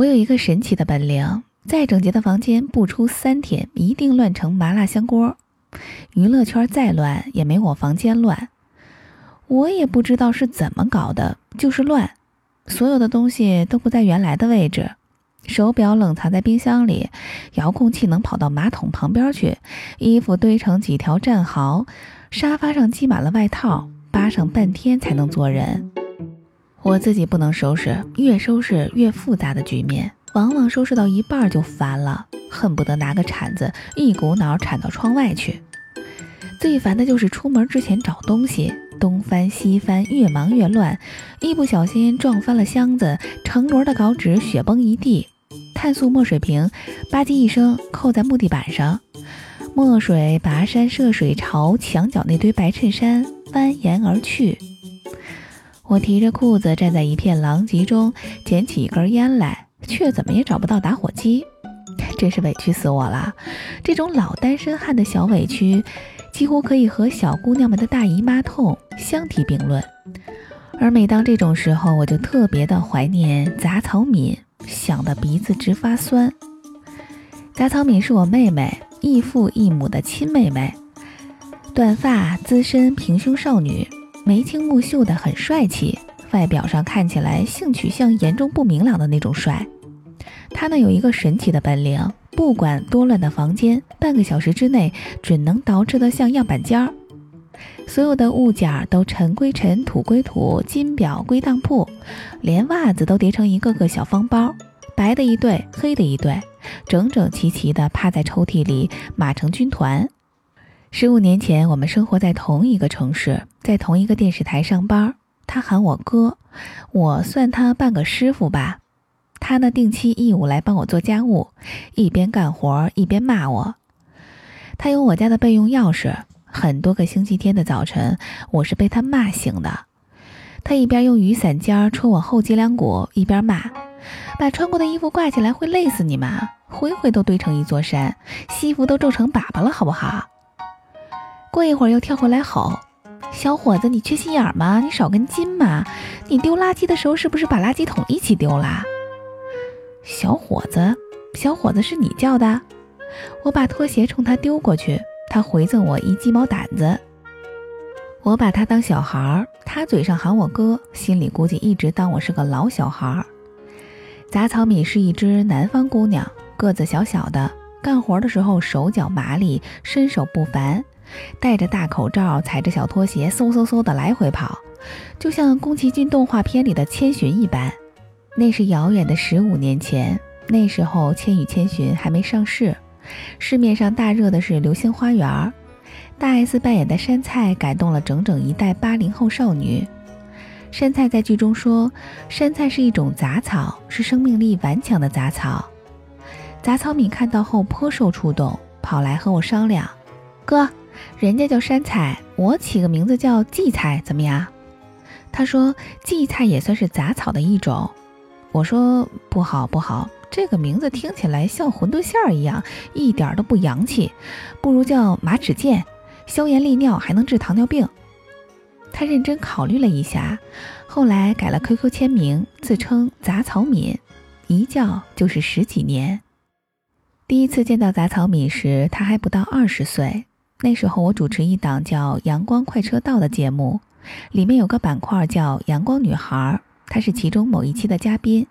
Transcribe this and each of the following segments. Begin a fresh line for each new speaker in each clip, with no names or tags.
我有一个神奇的本领，再整洁的房间不出三天一定乱成麻辣香锅。娱乐圈再乱也没我房间乱。我也不知道是怎么搞的，就是乱，所有的东西都不在原来的位置。手表冷藏在冰箱里，遥控器能跑到马桶旁边去，衣服堆成几条战壕，沙发上积满了外套，扒上半天才能坐人。我自己不能收拾，越收拾越复杂的局面，往往收拾到一半就烦了，恨不得拿个铲子一股脑铲到窗外去。最烦的就是出门之前找东西，东翻西翻，越忙越乱，一不小心撞翻了箱子，成摞的稿纸雪崩一地，碳素墨水瓶吧唧一声扣在木地板上，墨水跋山涉水朝墙角那堆白衬衫蜿蜒而去。我提着裤子站在一片狼藉中，捡起一根烟来，却怎么也找不到打火机，真是委屈死我了。这种老单身汉的小委屈，几乎可以和小姑娘们的大姨妈痛相提并论。而每当这种时候，我就特别的怀念杂草敏，想得鼻子直发酸。杂草敏是我妹妹，异父异母的亲妹妹，短发资深平胸少女。眉清目秀的很帅气，外表上看起来性取向严重不明朗的那种帅。他呢有一个神奇的本领，不管多乱的房间，半个小时之内准能捯饬得像样板间儿。所有的物件都尘归尘，土归土，金表归当铺，连袜子都叠成一个个小方包，白的一对，黑的一对，整整齐齐地趴在抽屉里，码成军团。十五年前，我们生活在同一个城市，在同一个电视台上班。他喊我哥，我算他半个师傅吧。他呢，定期义务来帮我做家务，一边干活一边骂我。他有我家的备用钥匙，很多个星期天的早晨，我是被他骂醒的。他一边用雨伞尖儿戳我后脊梁骨，一边骂：“把穿过的衣服挂起来会累死你吗？灰灰都堆成一座山，西服都皱成粑粑了，好不好？”过一会儿又跳回来吼：“小伙子，你缺心眼吗？你少根筋吗？你丢垃圾的时候是不是把垃圾桶一起丢啦？”小伙子，小伙子是你叫的？我把拖鞋冲他丢过去，他回赠我一鸡毛掸子。我把他当小孩儿，他嘴上喊我哥，心里估计一直当我是个老小孩儿。杂草米是一只南方姑娘，个子小小的，干活的时候手脚麻利，身手不凡。戴着大口罩，踩着小拖鞋，嗖嗖嗖的来回跑，就像宫崎骏动画片里的千寻一般。那是遥远的十五年前，那时候《千与千寻》还没上市，市面上大热的是《流星花园》。大 S 扮演的杉菜感动了整整一代八零后少女。杉菜在剧中说：“杉菜是一种杂草，是生命力顽强的杂草。”杂草米看到后颇受触动，跑来和我商量：“哥。”人家叫山菜，我起个名字叫荠菜，怎么样？他说荠菜也算是杂草的一种。我说不好不好，这个名字听起来像馄饨馅儿一样，一点都不洋气，不如叫马齿苋，消炎利尿，还能治糖尿病。他认真考虑了一下，后来改了 QQ 签名，自称杂草敏，一叫就是十几年。第一次见到杂草敏时，他还不到二十岁。那时候我主持一档叫《阳光快车道》的节目，里面有个板块叫“阳光女孩”，她是其中某一期的嘉宾。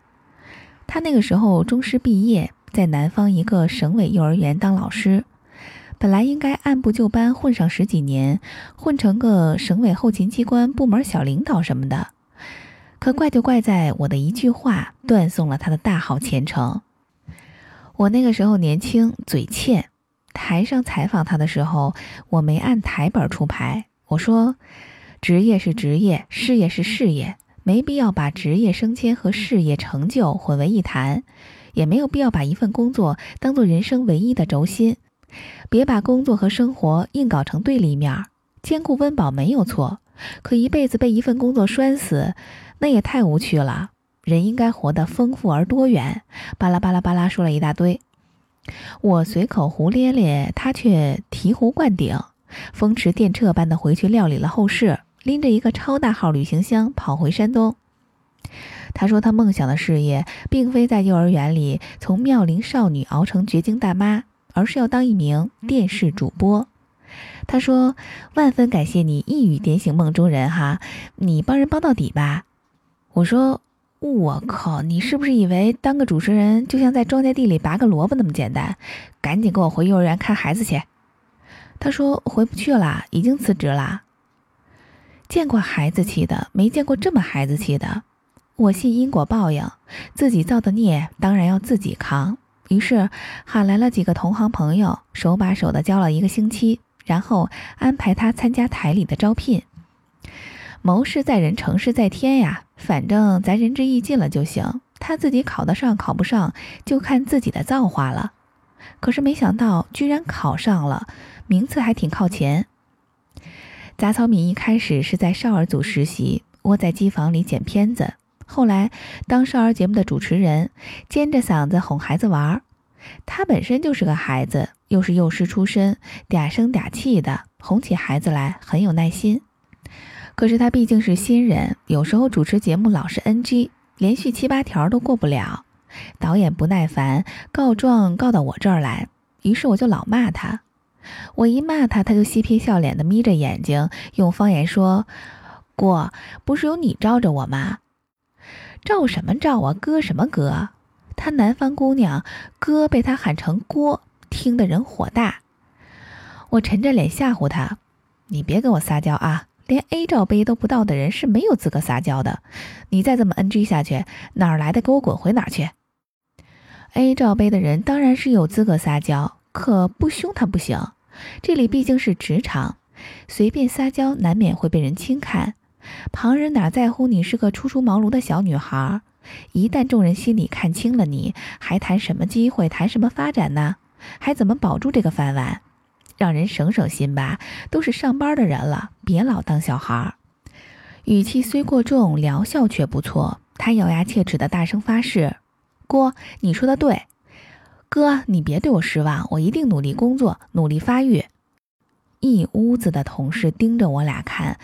她那个时候中师毕业，在南方一个省委幼儿园当老师，本来应该按部就班混上十几年，混成个省委后勤机关部门小领导什么的。可怪就怪在我的一句话，断送了她的大好前程。我那个时候年轻，嘴欠。台上采访他的时候，我没按台本出牌。我说：“职业是职业，事业是事业，没必要把职业升迁和事业成就混为一谈，也没有必要把一份工作当做人生唯一的轴心。别把工作和生活硬搞成对立面，兼顾温饱没有错，可一辈子被一份工作拴死，那也太无趣了。人应该活得丰富而多元。”巴拉巴拉巴拉说了一大堆。我随口胡咧咧，他却醍醐灌顶，风驰电掣般的回去料理了后事，拎着一个超大号旅行箱跑回山东。他说他梦想的事业并非在幼儿园里从妙龄少女熬成绝经大妈，而是要当一名电视主播。他说：“万分感谢你一语点醒梦中人哈，你帮人帮到底吧。”我说：“我靠，你是不是以为当个主持人就像在庄稼地里拔个萝卜那么简单？赶紧给我回幼儿园看孩子去。”他说：“回不去了，已经辞职了。”见过孩子气的，没见过这么孩子气的。我信因果报应，自己造的孽当然要自己扛。于是喊来了几个同行朋友，手把手的教了一个星期，然后安排他参加台里的招聘。谋事在人，成事在天呀，反正咱仁至义尽了就行。他自己考得上考不上，就看自己的造化了。可是没想到，居然考上了，名次还挺靠前。杂草敏一开始是在少儿组实习，窝在机房里剪片子。后来当少儿节目的主持人，尖着嗓子哄孩子玩儿。他本身就是个孩子，又是幼师出身，嗲声嗲气的，哄起孩子来很有耐心。可是他毕竟是新人，有时候主持节目老是 NG，连续七八条都过不了。导演不耐烦，告状告到我这儿来，于是我就老骂他。我一骂他，他就嬉皮笑脸的眯着眼睛，用方言说：“锅不是有你罩着我吗？罩什么罩啊？哥什么哥？他南方姑娘，哥被他喊成锅，听得人火大。我沉着脸吓唬他：你别跟我撒娇啊！连 A 罩杯都不到的人是没有资格撒娇的。你再这么 NG 下去，哪儿来的给我滚回哪儿去！A 罩杯的人当然是有资格撒娇。”可不凶他不行，这里毕竟是职场，随便撒娇难免会被人轻看。旁人哪在乎你是个初出茅庐的小女孩？一旦众人心里看清了你，还谈什么机会，谈什么发展呢？还怎么保住这个饭碗？让人省省心吧，都是上班的人了，别老当小孩儿。语气虽过重，疗效却不错。他咬牙切齿地大声发誓：“郭，你说的对。”哥，你别对我失望，我一定努力工作，努力发育。一屋子的同事盯着我俩看，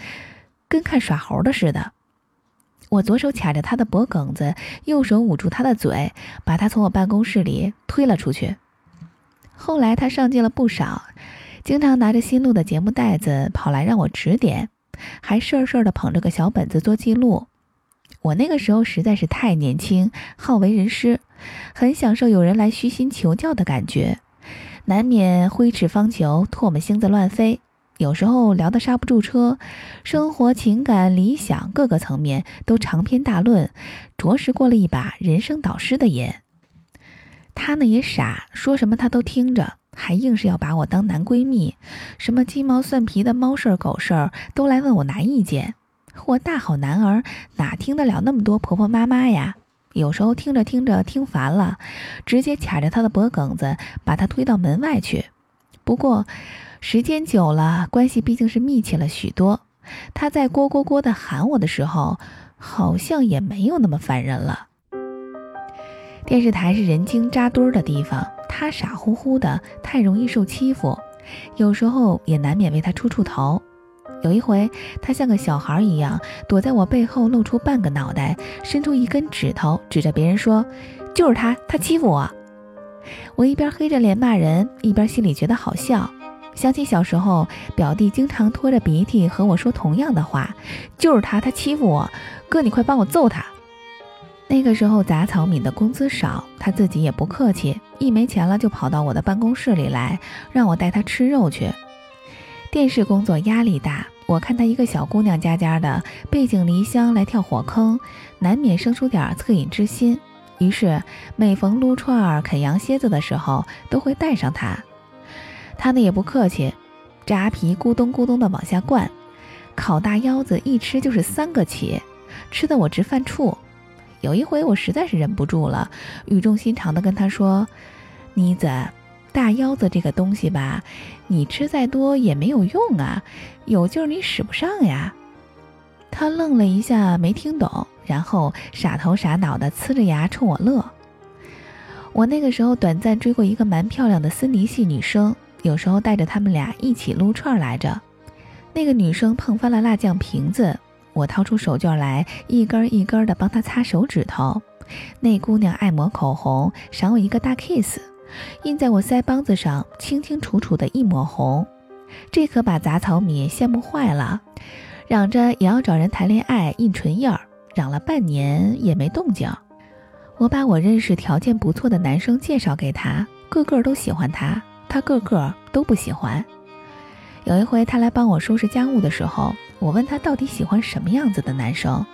跟看耍猴的似的。我左手卡着他的脖梗子，右手捂住他的嘴，把他从我办公室里推了出去。后来他上进了不少，经常拿着新录的节目带子跑来让我指点，还事儿事儿的捧着个小本子做记录。我那个时候实在是太年轻，好为人师。很享受有人来虚心求教的感觉，难免挥斥方遒，唾沫星子乱飞。有时候聊得刹不住车，生活、情感、理想各个层面都长篇大论，着实过了一把人生导师的瘾。他呢也傻，说什么他都听着，还硬是要把我当男闺蜜，什么鸡毛蒜皮的猫事儿、狗事儿都来问我拿意见。我大好男儿哪听得了那么多婆婆妈妈呀？有时候听着听着听烦了，直接卡着他的脖梗子，把他推到门外去。不过时间久了，关系毕竟是密切了许多。他在锅锅锅的喊我的时候，好像也没有那么烦人了。电视台是人精扎堆儿的地方，他傻乎乎的，太容易受欺负，有时候也难免为他出出头。有一回，他像个小孩一样躲在我背后，露出半个脑袋，伸出一根指头，指着别人说：“就是他，他欺负我。”我一边黑着脸骂人，一边心里觉得好笑。想起小时候，表弟经常拖着鼻涕和我说同样的话：“就是他，他欺负我。”哥，你快帮我揍他。那个时候，杂草敏的工资少，他自己也不客气，一没钱了就跑到我的办公室里来，让我带他吃肉去。电视工作压力大，我看她一个小姑娘家家的，背井离乡来跳火坑，难免生出点恻隐之心。于是每逢撸串儿、啃羊蝎子的时候，都会带上她。她呢也不客气，扎皮咕咚咕咚的往下灌，烤大腰子一吃就是三个起，吃得我直犯怵。有一回我实在是忍不住了，语重心长地跟她说：“妮子。”大腰子这个东西吧，你吃再多也没有用啊，有劲儿你使不上呀。他愣了一下，没听懂，然后傻头傻脑的呲着牙冲我乐。我那个时候短暂追过一个蛮漂亮的森尼系女生，有时候带着他们俩一起撸串来着。那个女生碰翻了辣酱瓶子，我掏出手绢来，一根一根的帮她擦手指头。那姑娘爱抹口红，赏我一个大 kiss，印在我腮帮子上，清清楚楚的一抹红。这可把杂草米羡慕坏了，嚷着也要找人谈恋爱印唇印儿，嚷了半年也没动静。我把我认识条件不错的男生介绍给他，个个都喜欢他，他个个都不喜欢。有一回他来帮我收拾家务的时候，我问他到底喜欢什么样子的男生，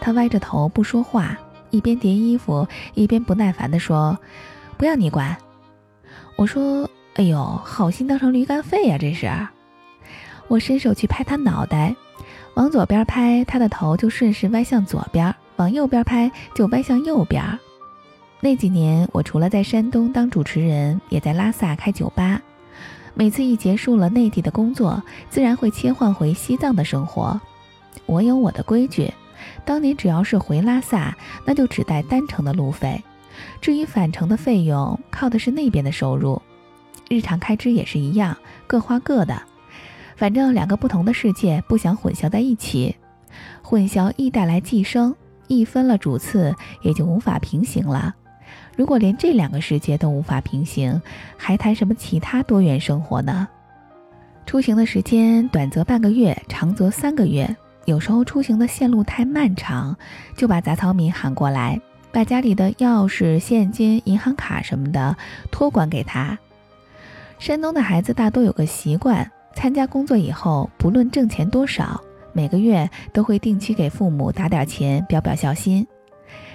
他歪着头不说话，一边叠衣服一边不耐烦地说：“不要你管。”我说：“哎呦，好心当成驴肝肺呀，这是！”我伸手去拍他脑袋，往左边拍，他的头就顺势歪向左边。往右边拍就歪向右边。那几年，我除了在山东当主持人，也在拉萨开酒吧。每次一结束了内地的工作，自然会切换回西藏的生活。我有我的规矩，当年只要是回拉萨，那就只带单程的路费，至于返程的费用，靠的是那边的收入。日常开支也是一样，各花各的。反正两个不同的世界，不想混淆在一起，混淆易带来寄生。一分了主次，也就无法平行了。如果连这两个世界都无法平行，还谈什么其他多元生活呢？出行的时间短则半个月，长则三个月。有时候出行的线路太漫长，就把杂草米喊过来，把家里的钥匙、现金、银行卡什么的托管给他。山东的孩子大多有个习惯，参加工作以后，不论挣钱多少。每个月都会定期给父母打点钱，表表孝心。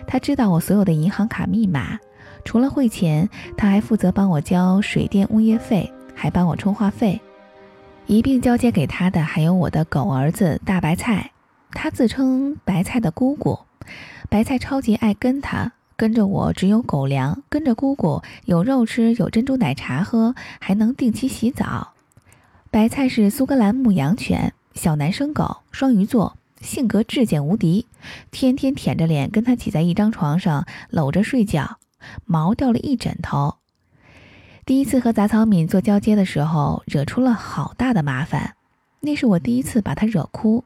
他知道我所有的银行卡密码，除了汇钱，他还负责帮我交水电物业费，还帮我充话费。一并交接给他的还有我的狗儿子大白菜，他自称白菜的姑姑。白菜超级爱跟他，跟着我只有狗粮，跟着姑姑有肉吃，有珍珠奶茶喝，还能定期洗澡。白菜是苏格兰牧羊犬。小男生狗，双鱼座，性格至简无敌，天天舔着脸跟他挤在一张床上搂着睡觉，毛掉了一枕头。第一次和杂草敏做交接的时候，惹出了好大的麻烦，那是我第一次把他惹哭。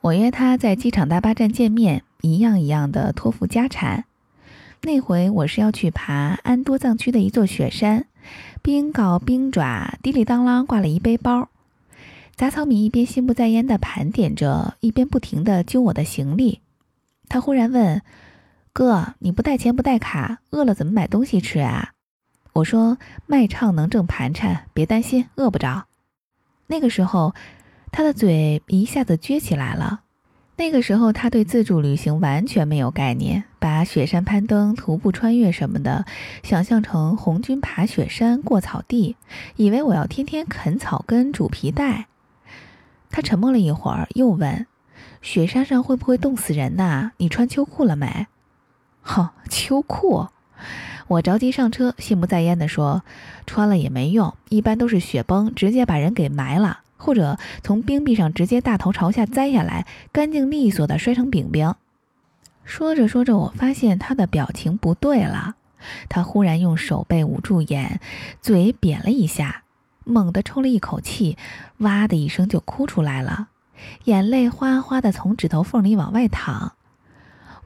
我约他在机场大巴站见面，一样一样的托付家产。那回我是要去爬安多藏区的一座雪山，冰镐冰爪，滴里当啷挂了一背包。杂草米一边心不在焉地盘点着，一边不停地揪我的行李。他忽然问：“哥，你不带钱不带卡，饿了怎么买东西吃啊？”我说：“卖唱能挣盘缠，别担心，饿不着。”那个时候，他的嘴一下子撅起来了。那个时候，他对自助旅行完全没有概念，把雪山攀登、徒步穿越什么的想象成红军爬雪山、过草地，以为我要天天啃草根、煮皮带。他沉默了一会儿，又问：“雪山上会不会冻死人呐？你穿秋裤了没？”“哼，秋裤！”我着急上车，心不在焉地说：“穿了也没用，一般都是雪崩，直接把人给埋了，或者从冰壁上直接大头朝下栽下来，干净利索的摔成饼饼。”说着说着，我发现他的表情不对了，他忽然用手背捂住眼，嘴扁了一下。猛地抽了一口气，哇的一声就哭出来了，眼泪哗哗的从指头缝里往外淌。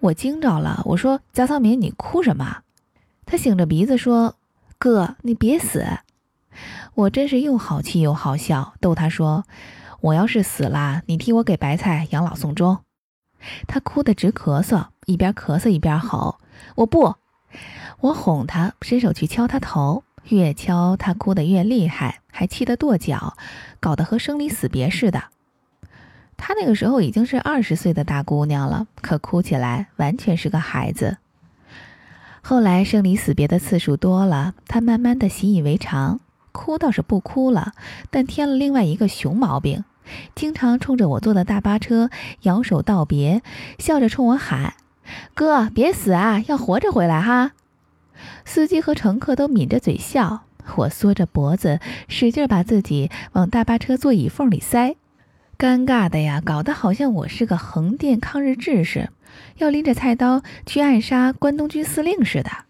我惊着了，我说：“贾草民，你哭什么？”他醒着鼻子说：“哥，你别死。”我真是又好气又好笑，逗他说：“我要是死了，你替我给白菜养老送终。”他哭得直咳嗽，一边咳嗽一边吼：“我不！”我哄他，伸手去敲他头。越敲他哭得越厉害，还气得跺脚，搞得和生离死别似的。她那个时候已经是二十岁的大姑娘了，可哭起来完全是个孩子。后来生离死别的次数多了，她慢慢的习以为常，哭倒是不哭了，但添了另外一个熊毛病，经常冲着我坐的大巴车摇手道别，笑着冲我喊：“哥，别死啊，要活着回来哈。”司机和乘客都抿着嘴笑，我缩着脖子，使劲把自己往大巴车座椅缝里塞，尴尬的呀，搞得好像我是个横店抗日志士，要拎着菜刀去暗杀关东军司令似的。